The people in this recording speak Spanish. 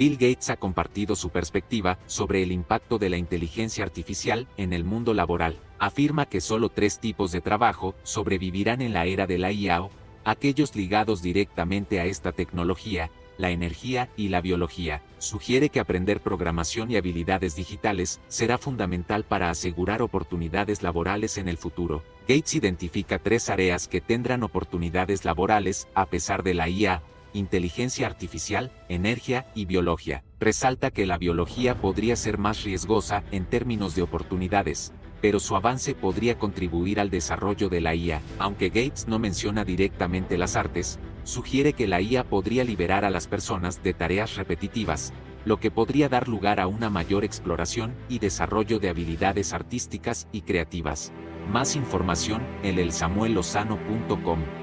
Bill Gates ha compartido su perspectiva sobre el impacto de la inteligencia artificial en el mundo laboral. Afirma que solo tres tipos de trabajo sobrevivirán en la era de la IA, aquellos ligados directamente a esta tecnología, la energía y la biología. Sugiere que aprender programación y habilidades digitales será fundamental para asegurar oportunidades laborales en el futuro. Gates identifica tres áreas que tendrán oportunidades laborales a pesar de la IA, inteligencia artificial, energía y biología. Resalta que la biología podría ser más riesgosa en términos de oportunidades, pero su avance podría contribuir al desarrollo de la IA. Aunque Gates no menciona directamente las artes, sugiere que la IA podría liberar a las personas de tareas repetitivas, lo que podría dar lugar a una mayor exploración y desarrollo de habilidades artísticas y creativas. Más información en elsamuellozano.com.